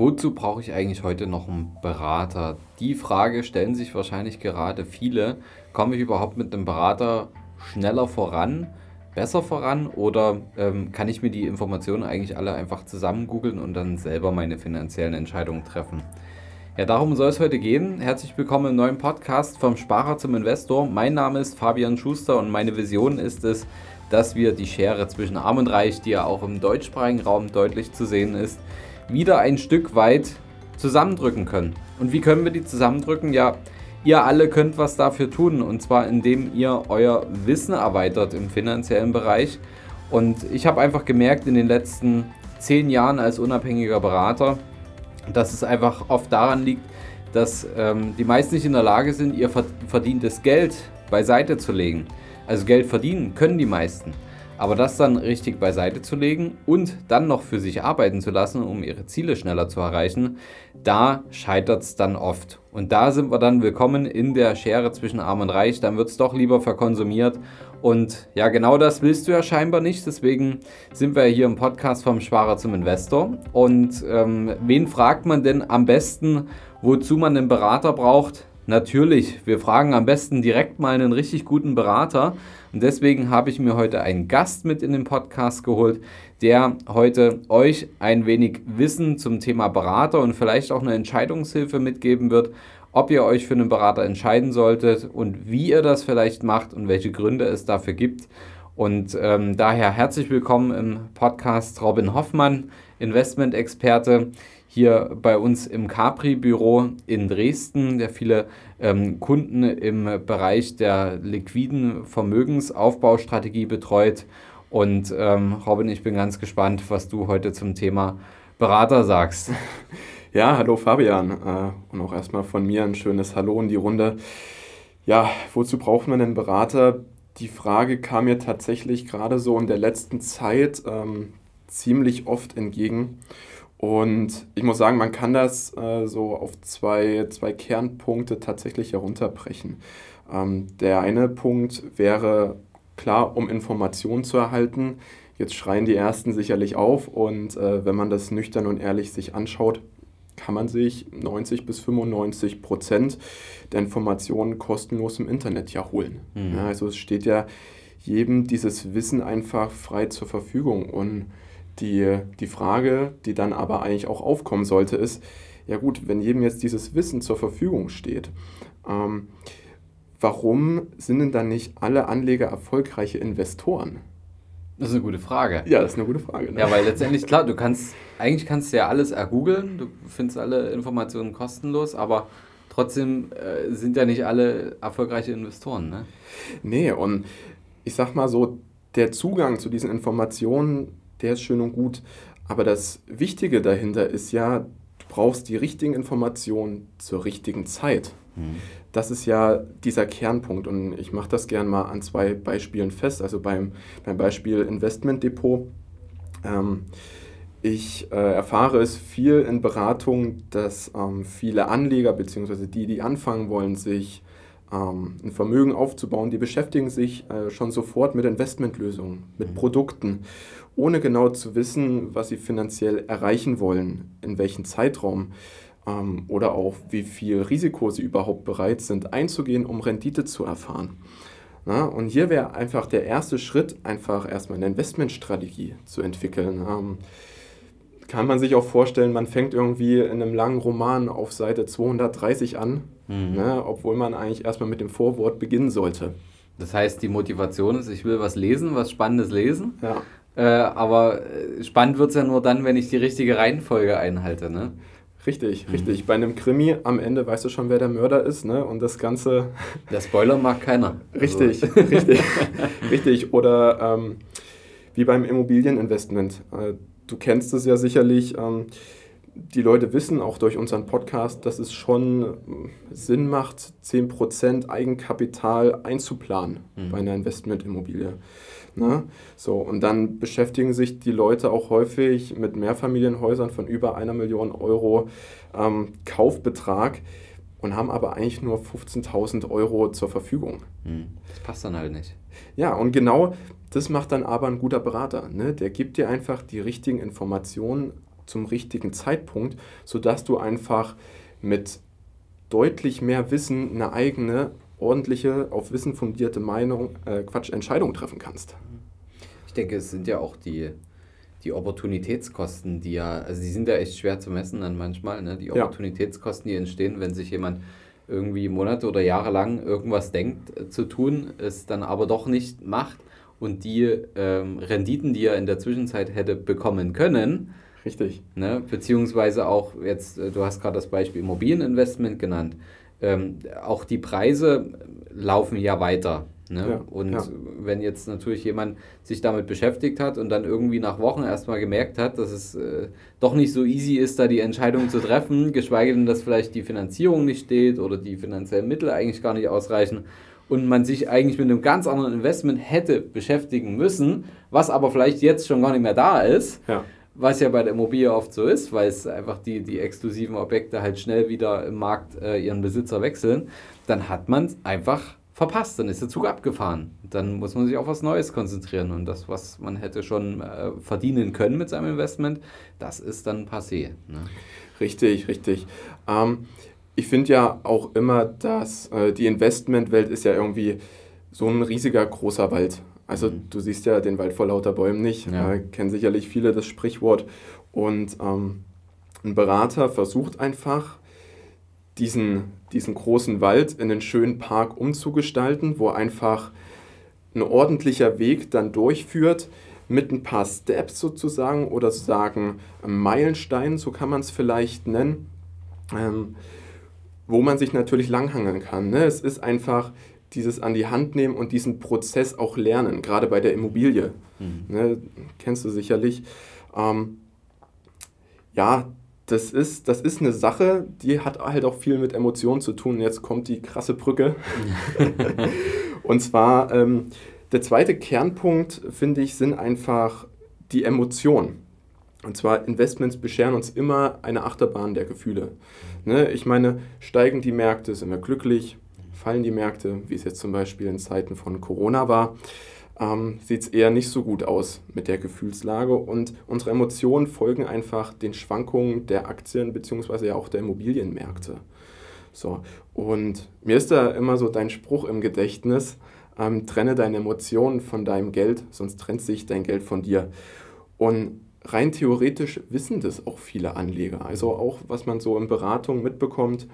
Wozu brauche ich eigentlich heute noch einen Berater? Die Frage stellen sich wahrscheinlich gerade viele. Komme ich überhaupt mit einem Berater schneller voran, besser voran oder ähm, kann ich mir die Informationen eigentlich alle einfach zusammen googeln und dann selber meine finanziellen Entscheidungen treffen? Ja, darum soll es heute gehen. Herzlich willkommen im neuen Podcast vom Sparer zum Investor. Mein Name ist Fabian Schuster und meine Vision ist es, dass wir die Schere zwischen Arm und Reich, die ja auch im deutschsprachigen Raum deutlich zu sehen ist, wieder ein Stück weit zusammendrücken können. Und wie können wir die zusammendrücken? Ja, ihr alle könnt was dafür tun und zwar indem ihr euer Wissen erweitert im finanziellen Bereich. Und ich habe einfach gemerkt in den letzten zehn Jahren als unabhängiger Berater, dass es einfach oft daran liegt, dass ähm, die meisten nicht in der Lage sind, ihr verdientes Geld beiseite zu legen. Also Geld verdienen können die meisten. Aber das dann richtig beiseite zu legen und dann noch für sich arbeiten zu lassen, um ihre Ziele schneller zu erreichen, da scheitert es dann oft. Und da sind wir dann willkommen in der Schere zwischen Arm und Reich. Dann wird es doch lieber verkonsumiert. Und ja, genau das willst du ja scheinbar nicht. Deswegen sind wir hier im Podcast vom Sparer zum Investor. Und ähm, wen fragt man denn am besten, wozu man einen Berater braucht? Natürlich, wir fragen am besten direkt mal einen richtig guten Berater. Und deswegen habe ich mir heute einen Gast mit in den Podcast geholt, der heute euch ein wenig Wissen zum Thema Berater und vielleicht auch eine Entscheidungshilfe mitgeben wird, ob ihr euch für einen Berater entscheiden solltet und wie ihr das vielleicht macht und welche Gründe es dafür gibt. Und ähm, daher herzlich willkommen im Podcast Robin Hoffmann, Investmentexperte hier bei uns im Capri-Büro in Dresden, der viele ähm, Kunden im Bereich der liquiden Vermögensaufbaustrategie betreut. Und ähm, Robin, ich bin ganz gespannt, was du heute zum Thema Berater sagst. Ja, hallo Fabian. Äh, und auch erstmal von mir ein schönes Hallo in die Runde. Ja, wozu braucht man einen Berater? Die Frage kam mir tatsächlich gerade so in der letzten Zeit ähm, ziemlich oft entgegen. Und ich muss sagen, man kann das äh, so auf zwei, zwei Kernpunkte tatsächlich herunterbrechen. Ähm, der eine Punkt wäre klar, um Informationen zu erhalten. Jetzt schreien die Ersten sicherlich auf und äh, wenn man das nüchtern und ehrlich sich anschaut, kann man sich 90 bis 95 Prozent der Informationen kostenlos im Internet ja holen. Mhm. Ja, also es steht ja jedem dieses Wissen einfach frei zur Verfügung und die, die Frage, die dann aber eigentlich auch aufkommen sollte, ist, ja gut, wenn jedem jetzt dieses Wissen zur Verfügung steht, ähm, warum sind denn dann nicht alle Anleger erfolgreiche Investoren? Das ist eine gute Frage. Ja, das ist eine gute Frage. Ne? Ja, weil letztendlich, klar, du kannst, eigentlich kannst du ja alles ergoogeln, du findest alle Informationen kostenlos, aber trotzdem äh, sind ja nicht alle erfolgreiche Investoren, ne? Nee, und ich sag mal so, der Zugang zu diesen Informationen der ist schön und gut. Aber das Wichtige dahinter ist ja, du brauchst die richtigen Informationen zur richtigen Zeit. Mhm. Das ist ja dieser Kernpunkt und ich mache das gern mal an zwei Beispielen fest. Also beim, beim Beispiel Investmentdepot. Ähm, ich äh, erfahre es viel in Beratungen, dass ähm, viele Anleger bzw. die, die anfangen wollen, sich ein Vermögen aufzubauen, die beschäftigen sich äh, schon sofort mit Investmentlösungen, mit mhm. Produkten ohne genau zu wissen, was sie finanziell erreichen wollen, in welchem Zeitraum ähm, oder auch wie viel Risiko sie überhaupt bereit sind einzugehen, um Rendite zu erfahren. Na, und hier wäre einfach der erste Schritt, einfach erstmal eine Investmentstrategie zu entwickeln. Ähm, kann man sich auch vorstellen, man fängt irgendwie in einem langen Roman auf Seite 230 an, mhm. ne, obwohl man eigentlich erstmal mit dem Vorwort beginnen sollte. Das heißt, die Motivation ist, ich will was lesen, was Spannendes lesen. Ja. Äh, aber äh, spannend wird es ja nur dann, wenn ich die richtige Reihenfolge einhalte, ne? Richtig, mhm. richtig. Bei einem Krimi am Ende weißt du schon, wer der Mörder ist, ne? Und das Ganze. Der Spoiler mag keiner. Richtig, also. richtig, richtig. Oder ähm, wie beim Immobilieninvestment. Äh, du kennst es ja sicherlich. Ähm, die Leute wissen auch durch unseren Podcast, dass es schon äh, Sinn macht, 10% Eigenkapital einzuplanen mhm. bei einer Investmentimmobilie. Ne? So, und dann beschäftigen sich die Leute auch häufig mit Mehrfamilienhäusern von über einer Million Euro ähm, Kaufbetrag und haben aber eigentlich nur 15.000 Euro zur Verfügung. Hm, das passt dann halt nicht. Ja, und genau das macht dann aber ein guter Berater. Ne? Der gibt dir einfach die richtigen Informationen zum richtigen Zeitpunkt, sodass du einfach mit deutlich mehr Wissen eine eigene, ordentliche, auf Wissen fundierte Meinung, äh, Quatsch, Entscheidung treffen kannst. Ich denke, es sind ja auch die, die Opportunitätskosten, die ja, also die sind ja echt schwer zu messen dann manchmal, ne? die Opportunitätskosten, die entstehen, wenn sich jemand irgendwie Monate oder Jahre lang irgendwas denkt äh, zu tun, es dann aber doch nicht macht und die ähm, Renditen, die er in der Zwischenzeit hätte bekommen können, Richtig. Ne, beziehungsweise auch jetzt, äh, du hast gerade das Beispiel Immobilieninvestment genannt, ähm, auch die Preise laufen ja weiter. Ne? Ja, und ja. wenn jetzt natürlich jemand sich damit beschäftigt hat und dann irgendwie nach Wochen erstmal gemerkt hat, dass es äh, doch nicht so easy ist, da die Entscheidung zu treffen, geschweige denn, dass vielleicht die Finanzierung nicht steht oder die finanziellen Mittel eigentlich gar nicht ausreichen und man sich eigentlich mit einem ganz anderen Investment hätte beschäftigen müssen, was aber vielleicht jetzt schon gar nicht mehr da ist. Ja. Was ja bei der Immobilie oft so ist, weil es einfach die, die exklusiven Objekte halt schnell wieder im Markt äh, ihren Besitzer wechseln, dann hat man es einfach verpasst, dann ist der Zug abgefahren. Dann muss man sich auf was Neues konzentrieren und das, was man hätte schon äh, verdienen können mit seinem Investment, das ist dann passé. Ne? Richtig, richtig. Ähm, ich finde ja auch immer, dass äh, die Investmentwelt ist ja irgendwie so ein riesiger großer Wald. Also mhm. du siehst ja den Wald vor lauter Bäumen nicht. Ja. Äh, kennen sicherlich viele das Sprichwort. Und ähm, ein Berater versucht einfach, diesen, diesen großen Wald in einen schönen Park umzugestalten, wo einfach ein ordentlicher Weg dann durchführt mit ein paar Steps sozusagen oder sagen Meilensteinen, so kann man es vielleicht nennen, ähm, wo man sich natürlich langhangeln kann. Ne? Es ist einfach dieses an die Hand nehmen und diesen Prozess auch lernen, gerade bei der Immobilie. Mhm. Ne? Kennst du sicherlich. Ähm, ja, das ist, das ist eine Sache, die hat halt auch viel mit Emotionen zu tun. Jetzt kommt die krasse Brücke. und zwar, ähm, der zweite Kernpunkt, finde ich, sind einfach die Emotionen. Und zwar, Investments bescheren uns immer eine Achterbahn der Gefühle. Ne? Ich meine, steigen die Märkte, sind wir glücklich, fallen die Märkte, wie es jetzt zum Beispiel in Zeiten von Corona war, ähm, sieht es eher nicht so gut aus mit der Gefühlslage und unsere Emotionen folgen einfach den Schwankungen der Aktien bzw. ja auch der Immobilienmärkte. So, und mir ist da immer so dein Spruch im Gedächtnis, ähm, trenne deine Emotionen von deinem Geld, sonst trennt sich dein Geld von dir. Und rein theoretisch wissen das auch viele Anleger. Also auch, was man so in Beratung mitbekommt,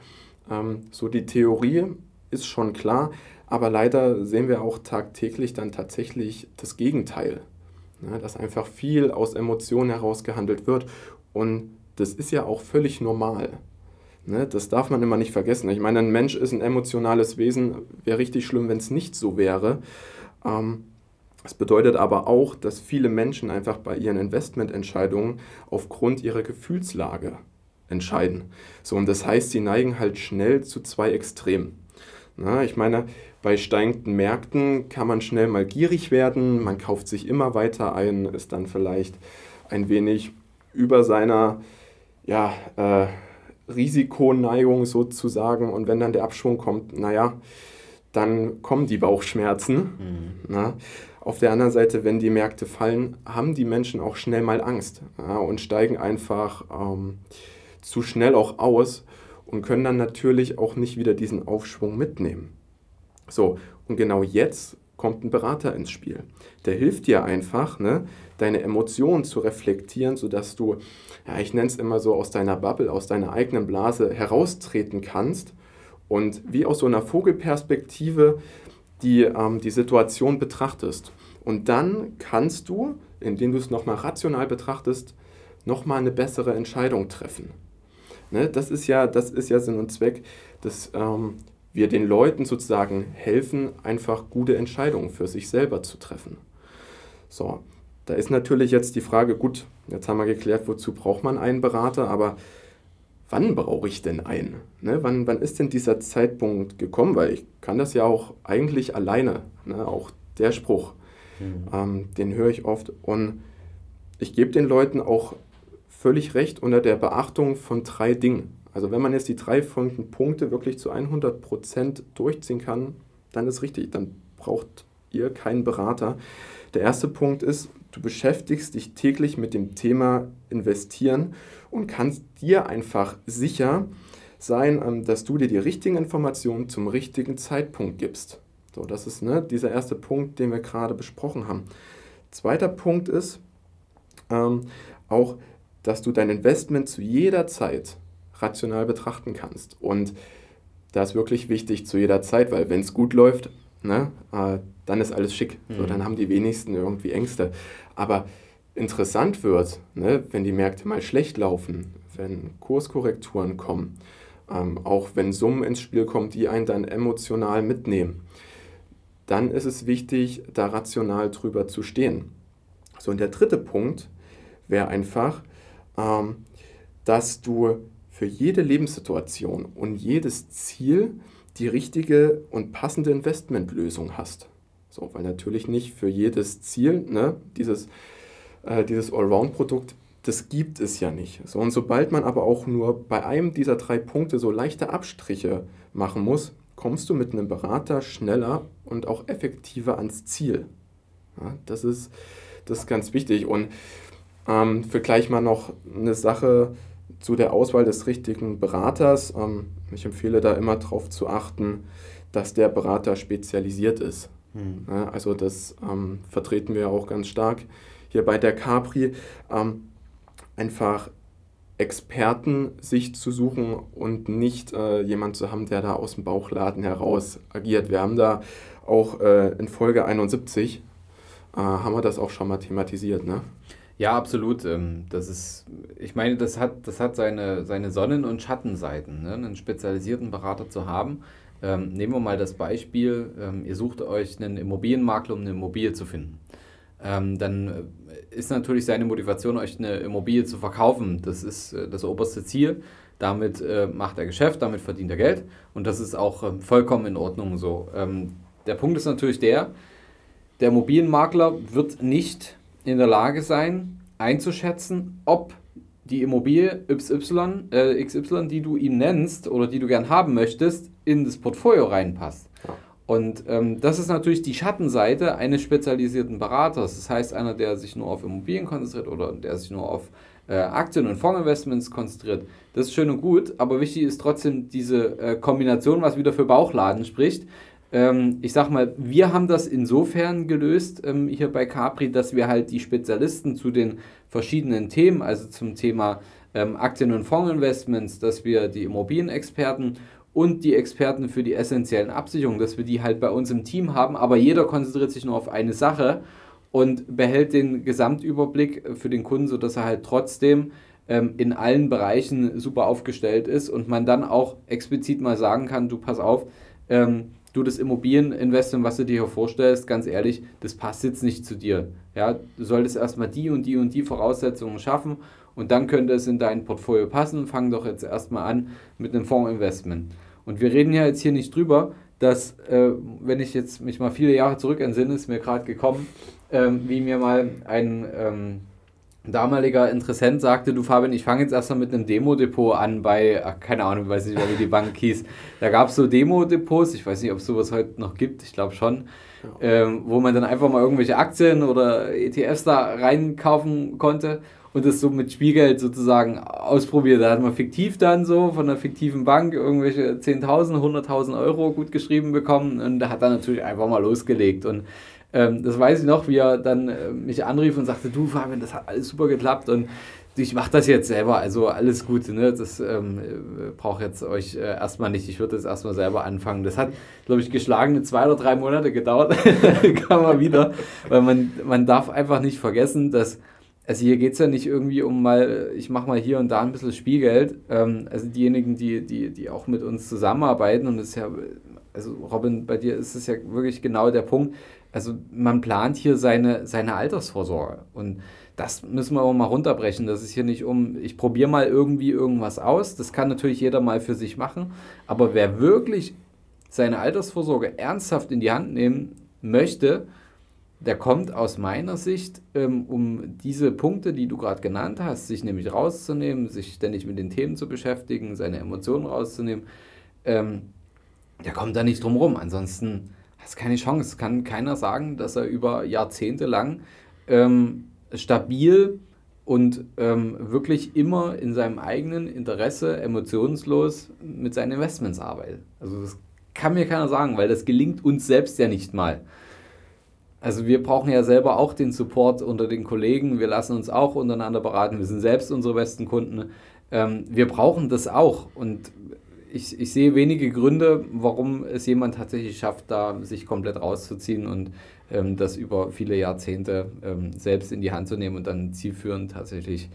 ähm, so die Theorie ist schon klar, aber leider sehen wir auch tagtäglich dann tatsächlich das Gegenteil. Ja, dass einfach viel aus Emotionen heraus gehandelt wird. Und das ist ja auch völlig normal. Ne, das darf man immer nicht vergessen. Ich meine, ein Mensch ist ein emotionales Wesen. Wäre richtig schlimm, wenn es nicht so wäre. Ähm, das bedeutet aber auch, dass viele Menschen einfach bei ihren Investmententscheidungen aufgrund ihrer Gefühlslage entscheiden. So, und das heißt, sie neigen halt schnell zu zwei Extremen. Na, ich meine, bei steigenden Märkten kann man schnell mal gierig werden, man kauft sich immer weiter ein, ist dann vielleicht ein wenig über seiner ja, äh, Risikoneigung sozusagen und wenn dann der Abschwung kommt, naja, dann kommen die Bauchschmerzen. Mhm. Na? Auf der anderen Seite, wenn die Märkte fallen, haben die Menschen auch schnell mal Angst ja, und steigen einfach ähm, zu schnell auch aus und können dann natürlich auch nicht wieder diesen Aufschwung mitnehmen. So, und genau jetzt kommt ein Berater ins Spiel. Der hilft dir einfach, ne, deine Emotionen zu reflektieren, sodass du, ja, ich nenne es immer so, aus deiner Bubble, aus deiner eigenen Blase heraustreten kannst und wie aus so einer Vogelperspektive die, ähm, die Situation betrachtest. Und dann kannst du, indem du es nochmal rational betrachtest, nochmal eine bessere Entscheidung treffen. Ne, das, ist ja, das ist ja Sinn und Zweck, dass ähm, wir den Leuten sozusagen helfen, einfach gute Entscheidungen für sich selber zu treffen. So, da ist natürlich jetzt die Frage, gut, jetzt haben wir geklärt, wozu braucht man einen Berater, aber wann brauche ich denn einen? Ne, wann, wann ist denn dieser Zeitpunkt gekommen? Weil ich kann das ja auch eigentlich alleine, ne, auch der Spruch, mhm. ähm, den höre ich oft und ich gebe den Leuten auch völlig recht unter der Beachtung von drei Dingen. Also wenn man jetzt die drei folgenden Punkte wirklich zu 100% durchziehen kann, dann ist richtig, dann braucht ihr keinen Berater. Der erste Punkt ist, du beschäftigst dich täglich mit dem Thema Investieren und kannst dir einfach sicher sein, ähm, dass du dir die richtigen Informationen zum richtigen Zeitpunkt gibst. So, das ist ne, dieser erste Punkt, den wir gerade besprochen haben. Zweiter Punkt ist ähm, auch, dass du dein Investment zu jeder Zeit rational betrachten kannst. Und das ist wirklich wichtig zu jeder Zeit, weil wenn es gut läuft, ne, äh, dann ist alles schick. Mhm. So, dann haben die wenigsten irgendwie Ängste. Aber interessant wird, ne, wenn die Märkte mal schlecht laufen, wenn Kurskorrekturen kommen, ähm, auch wenn Summen ins Spiel kommen, die einen dann emotional mitnehmen, dann ist es wichtig, da rational drüber zu stehen. So, und der dritte Punkt wäre einfach, dass du für jede Lebenssituation und jedes Ziel die richtige und passende Investmentlösung hast. So, weil natürlich nicht für jedes Ziel, ne, dieses, äh, dieses Allround-Produkt, das gibt es ja nicht. So, und sobald man aber auch nur bei einem dieser drei Punkte so leichte Abstriche machen muss, kommst du mit einem Berater schneller und auch effektiver ans Ziel. Ja, das, ist, das ist ganz wichtig. Und ähm, für gleich mal noch eine Sache zu der Auswahl des richtigen Beraters. Ähm, ich empfehle da immer darauf zu achten, dass der Berater spezialisiert ist. Mhm. Also das ähm, vertreten wir auch ganz stark hier bei der Capri. Ähm, einfach Experten sich zu suchen und nicht äh, jemand zu haben, der da aus dem Bauchladen heraus agiert. Wir haben da auch äh, in Folge 71 äh, haben wir das auch schon mal thematisiert, ne? Ja, absolut. Ähm, das ist, ich meine, das hat, das hat seine, seine Sonnen- und Schattenseiten, ne? einen spezialisierten Berater zu haben, ähm, nehmen wir mal das Beispiel, ähm, ihr sucht euch einen Immobilienmakler, um eine Immobilie zu finden. Ähm, dann äh, ist natürlich seine Motivation, euch eine Immobilie zu verkaufen. Das ist äh, das oberste Ziel. Damit äh, macht er Geschäft, damit verdient er Geld und das ist auch ähm, vollkommen in Ordnung so. Ähm, der Punkt ist natürlich der, der Immobilienmakler wird nicht in der Lage sein, einzuschätzen, ob die Immobilie XY, äh, XY, die du ihm nennst oder die du gern haben möchtest, in das Portfolio reinpasst. Und ähm, das ist natürlich die Schattenseite eines spezialisierten Beraters. Das heißt, einer, der sich nur auf Immobilien konzentriert oder der sich nur auf äh, Aktien- und Fondsinvestments konzentriert. Das ist schön und gut, aber wichtig ist trotzdem diese äh, Kombination, was wieder für Bauchladen spricht. Ähm, ich sag mal, wir haben das insofern gelöst ähm, hier bei Capri, dass wir halt die Spezialisten zu den verschiedenen Themen, also zum Thema ähm, Aktien- und Fondsinvestments, dass wir die Immobilienexperten und die Experten für die essentiellen Absicherungen, dass wir die halt bei uns im Team haben, aber jeder konzentriert sich nur auf eine Sache und behält den Gesamtüberblick für den Kunden, sodass er halt trotzdem ähm, in allen Bereichen super aufgestellt ist und man dann auch explizit mal sagen kann, du pass auf, ähm, du das Immobilieninvestment, was du dir hier vorstellst, ganz ehrlich, das passt jetzt nicht zu dir. Ja, du solltest erstmal die und die und die Voraussetzungen schaffen und dann könnte es in dein Portfolio passen. Fang doch jetzt erstmal an mit einem Fondsinvestment. Und wir reden ja jetzt hier nicht drüber, dass, äh, wenn ich jetzt mich mal viele Jahre zurück entsinne, ist mir gerade gekommen, ähm, wie mir mal ein ähm, damaliger Interessent sagte, du Fabian, ich fange jetzt erstmal mit einem Demo-Depot an bei, ach, keine Ahnung, ich weiß nicht mehr, wie die Bank hieß. Da gab es so Demo-Depots, ich weiß nicht, ob es sowas heute noch gibt, ich glaube schon, ja. ähm, wo man dann einfach mal irgendwelche Aktien oder ETFs da reinkaufen konnte und das so mit Spielgeld sozusagen ausprobiert. Da hat man fiktiv dann so von einer fiktiven Bank irgendwelche 10.000, 100.000 Euro gut geschrieben bekommen und da hat dann natürlich einfach mal losgelegt. Und ähm, das weiß ich noch, wie er dann äh, mich anrief und sagte, du Fabian, das hat alles super geklappt und ich mache das jetzt selber, also alles gut, ne? das ähm, braucht jetzt euch äh, erstmal nicht, ich würde das erstmal selber anfangen. Das hat, glaube ich, geschlagene zwei oder drei Monate gedauert, kam mal wieder, weil man, man darf einfach nicht vergessen, dass also hier geht es ja nicht irgendwie um mal, ich mache mal hier und da ein bisschen Spielgeld. Ähm, also diejenigen, die, die, die auch mit uns zusammenarbeiten, und das ist ja, also Robin, bei dir ist es ja wirklich genau der Punkt. Also man plant hier seine, seine Altersvorsorge. Und das müssen wir auch mal runterbrechen. Das ist hier nicht um, ich probiere mal irgendwie irgendwas aus. Das kann natürlich jeder mal für sich machen. Aber wer wirklich seine Altersvorsorge ernsthaft in die Hand nehmen möchte, der kommt aus meiner Sicht, ähm, um diese Punkte, die du gerade genannt hast, sich nämlich rauszunehmen, sich ständig mit den Themen zu beschäftigen, seine Emotionen rauszunehmen, ähm, der kommt da nicht drum rum. Ansonsten hast du keine Chance. Kann keiner sagen, dass er über Jahrzehnte lang ähm, stabil und ähm, wirklich immer in seinem eigenen Interesse emotionslos mit seinen Investments arbeitet. Also das kann mir keiner sagen, weil das gelingt uns selbst ja nicht mal. Also wir brauchen ja selber auch den Support unter den Kollegen, wir lassen uns auch untereinander beraten, wir sind selbst unsere besten Kunden. Ähm, wir brauchen das auch und ich, ich sehe wenige Gründe, warum es jemand tatsächlich schafft, da sich komplett rauszuziehen und ähm, das über viele Jahrzehnte ähm, selbst in die Hand zu nehmen und dann zielführend tatsächlich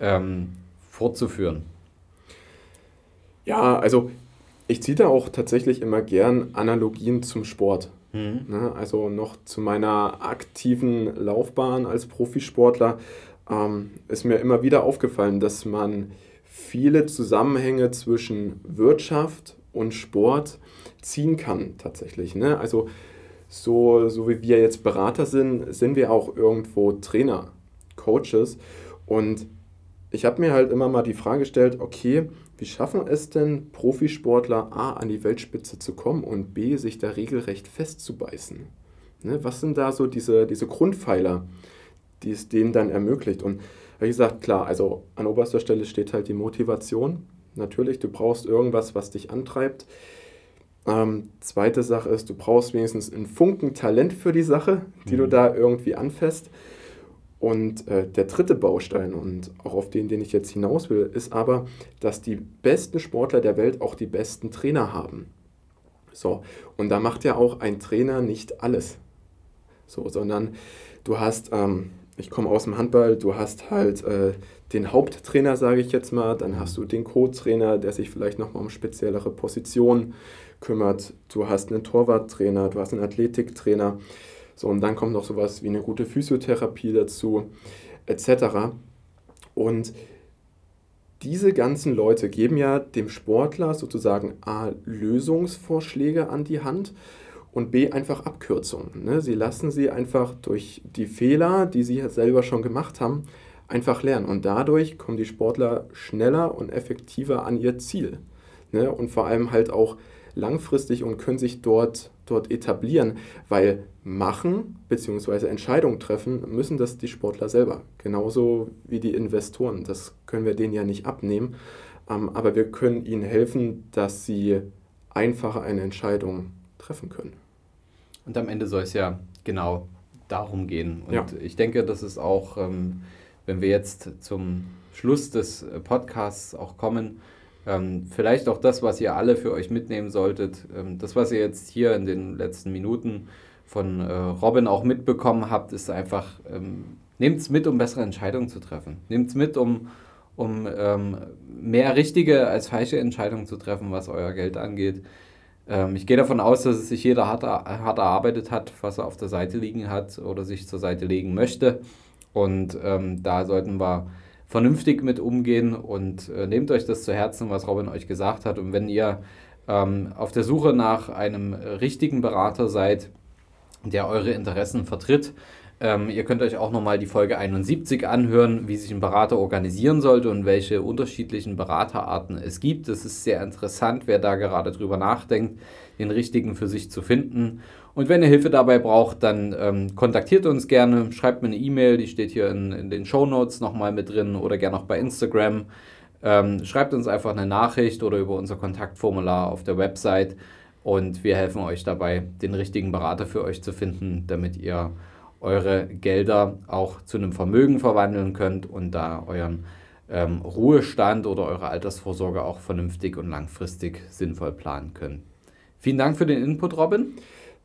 ähm, fortzuführen. Ja, also ich ziehe da auch tatsächlich immer gern Analogien zum Sport. Mhm. Ne, also noch zu meiner aktiven Laufbahn als Profisportler ähm, ist mir immer wieder aufgefallen, dass man viele Zusammenhänge zwischen Wirtschaft und Sport ziehen kann tatsächlich. Ne? Also so, so wie wir jetzt Berater sind, sind wir auch irgendwo Trainer, Coaches. Und ich habe mir halt immer mal die Frage gestellt, okay, wie schaffen es denn Profisportler A an die Weltspitze zu kommen und B sich da regelrecht festzubeißen? Ne, was sind da so diese, diese Grundpfeiler, die es denen dann ermöglicht? Und wie gesagt, klar, also an oberster Stelle steht halt die Motivation. Natürlich, du brauchst irgendwas, was dich antreibt. Ähm, zweite Sache ist, du brauchst wenigstens einen Funken Talent für die Sache, die mhm. du da irgendwie anfasst. Und äh, der dritte Baustein, und auch auf den, den ich jetzt hinaus will, ist aber, dass die besten Sportler der Welt auch die besten Trainer haben. So, und da macht ja auch ein Trainer nicht alles. So, sondern du hast ähm, ich komme aus dem Handball, du hast halt äh, den Haupttrainer, sage ich jetzt mal, dann hast du den Co-Trainer, der sich vielleicht nochmal um speziellere Positionen kümmert, du hast einen Torwarttrainer, du hast einen Athletiktrainer, so und dann kommt noch sowas wie eine gute Physiotherapie dazu, etc. Und diese ganzen Leute geben ja dem Sportler sozusagen A, Lösungsvorschläge an die Hand und B einfach Abkürzungen. Ne? Sie lassen sie einfach durch die Fehler, die sie selber schon gemacht haben, einfach lernen. Und dadurch kommen die Sportler schneller und effektiver an ihr Ziel. Ne? Und vor allem halt auch langfristig und können sich dort, dort etablieren, weil machen bzw. Entscheidungen treffen müssen das die Sportler selber. Genauso wie die Investoren. Das können wir denen ja nicht abnehmen. Ähm, aber wir können ihnen helfen, dass sie einfacher eine Entscheidung treffen können. Und am Ende soll es ja genau darum gehen. Und ja. ich denke, das ist auch, ähm, wenn wir jetzt zum Schluss des äh, Podcasts auch kommen, ähm, vielleicht auch das, was ihr alle für euch mitnehmen solltet. Ähm, das, was ihr jetzt hier in den letzten Minuten von äh, Robin auch mitbekommen habt, ist einfach, ähm, nehmt es mit, um bessere Entscheidungen zu treffen. Nehmt es mit, um, um ähm, mehr richtige als falsche Entscheidungen zu treffen, was euer Geld angeht. Ähm, ich gehe davon aus, dass es sich jeder hart, hart erarbeitet hat, was er auf der Seite liegen hat oder sich zur Seite legen möchte. Und ähm, da sollten wir vernünftig mit umgehen und äh, nehmt euch das zu Herzen, was Robin euch gesagt hat. Und wenn ihr ähm, auf der Suche nach einem richtigen Berater seid, der eure Interessen vertritt, ähm, ihr könnt euch auch nochmal die Folge 71 anhören, wie sich ein Berater organisieren sollte und welche unterschiedlichen Beraterarten es gibt. Es ist sehr interessant, wer da gerade drüber nachdenkt, den richtigen für sich zu finden. Und wenn ihr Hilfe dabei braucht, dann ähm, kontaktiert uns gerne, schreibt mir eine E-Mail, die steht hier in, in den Show Notes nochmal mit drin oder gerne auch bei Instagram. Ähm, schreibt uns einfach eine Nachricht oder über unser Kontaktformular auf der Website und wir helfen euch dabei, den richtigen Berater für euch zu finden, damit ihr eure Gelder auch zu einem Vermögen verwandeln könnt und da euren ähm, Ruhestand oder eure Altersvorsorge auch vernünftig und langfristig sinnvoll planen könnt. Vielen Dank für den Input, Robin.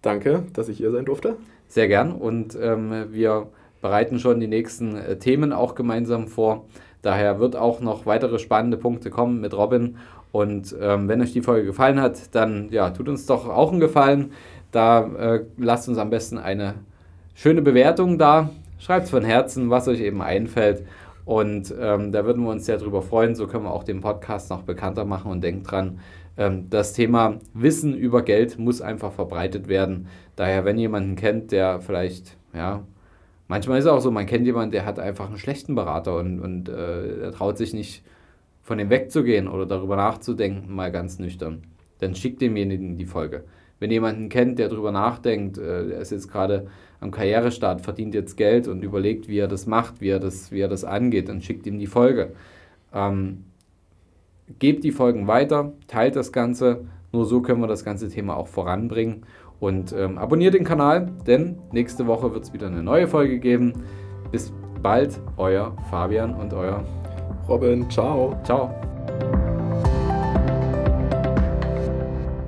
Danke, dass ich hier sein durfte. Sehr gern und ähm, wir bereiten schon die nächsten äh, Themen auch gemeinsam vor. Daher wird auch noch weitere spannende Punkte kommen mit Robin. Und ähm, wenn euch die Folge gefallen hat, dann ja, tut uns doch auch einen Gefallen. Da äh, lasst uns am besten eine schöne Bewertungen da. Schreibt von Herzen, was euch eben einfällt. Und ähm, da würden wir uns sehr drüber freuen. So können wir auch den Podcast noch bekannter machen und denkt dran, ähm, das Thema Wissen über Geld muss einfach verbreitet werden. Daher, wenn jemanden kennt, der vielleicht, ja, manchmal ist es auch so, man kennt jemanden, der hat einfach einen schlechten Berater und, und äh, er traut sich nicht von dem wegzugehen oder darüber nachzudenken, mal ganz nüchtern. Dann schickt demjenigen die Folge. Wenn jemanden kennt, der darüber nachdenkt, äh, er ist jetzt gerade am Karrierestart, verdient jetzt Geld und überlegt, wie er das macht, wie er das, wie er das angeht, dann schickt ihm die Folge. Ähm, gebt die Folgen weiter, teilt das Ganze, nur so können wir das ganze Thema auch voranbringen. Und ähm, abonniert den Kanal, denn nächste Woche wird es wieder eine neue Folge geben. Bis bald, euer Fabian und euer Robin. Ciao. Ciao.